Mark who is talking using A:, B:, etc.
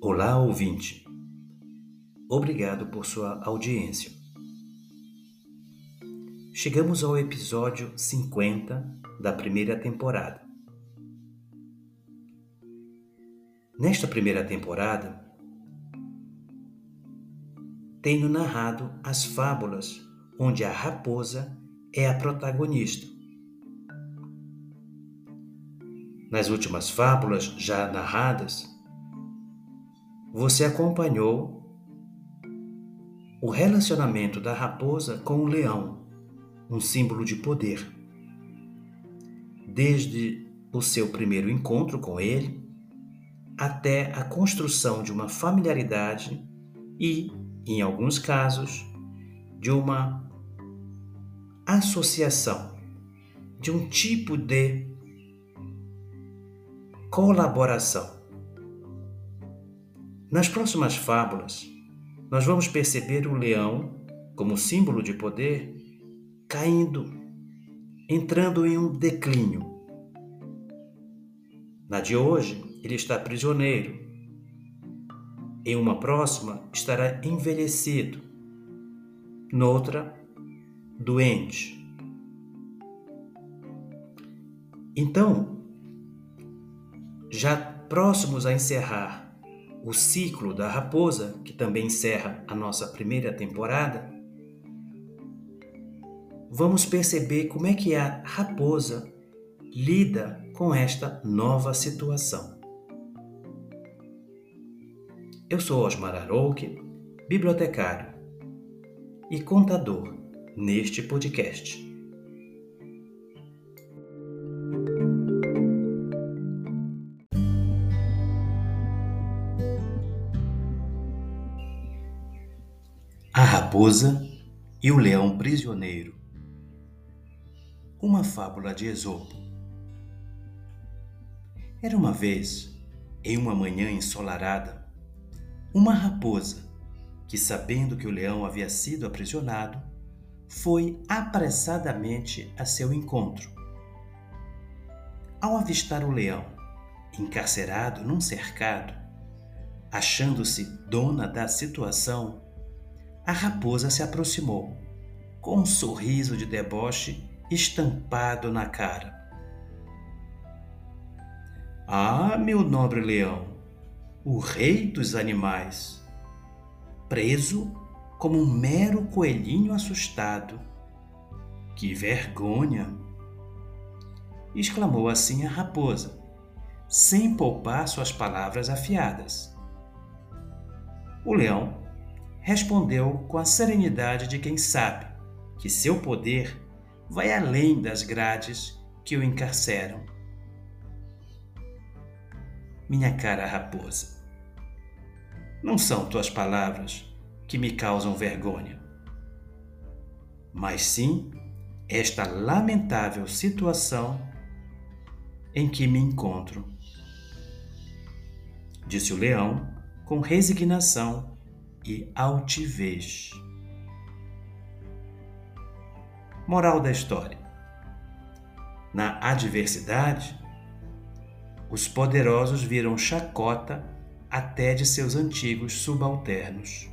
A: Olá, ouvinte. Obrigado por sua audiência. Chegamos ao episódio 50 da primeira temporada. Nesta primeira temporada, tenho narrado as fábulas onde a raposa é a protagonista. Nas últimas fábulas já narradas, você acompanhou o relacionamento da raposa com o leão, um símbolo de poder. Desde o seu primeiro encontro com ele, até a construção de uma familiaridade e, em alguns casos, de uma associação, de um tipo de colaboração. Nas próximas fábulas, nós vamos perceber o leão, como símbolo de poder, caindo, entrando em um declínio. Na de hoje, ele está prisioneiro. Em uma próxima, estará envelhecido. Noutra, doente. Então, já próximos a encerrar o ciclo da raposa, que também encerra a nossa primeira temporada, vamos perceber como é que a raposa lida com esta nova situação. Eu sou Osmar Arouque, bibliotecário e contador neste podcast. Raposa e o Leão Prisioneiro Uma fábula de Esopo Era uma vez, em uma manhã ensolarada, uma raposa que, sabendo que o leão havia sido aprisionado, foi apressadamente a seu encontro. Ao avistar o leão, encarcerado num cercado, achando-se dona da situação, a raposa se aproximou, com um sorriso de deboche estampado na cara. Ah, meu nobre leão, o rei dos animais, preso como um mero coelhinho assustado. Que vergonha! exclamou assim a raposa, sem poupar suas palavras afiadas. O leão respondeu com a serenidade de quem sabe que seu poder vai além das grades que o encarceram. Minha cara raposa, não são tuas palavras que me causam vergonha, mas sim esta lamentável situação em que me encontro. Disse o leão com resignação e altivez. Moral da história: Na adversidade, os poderosos viram chacota até de seus antigos subalternos.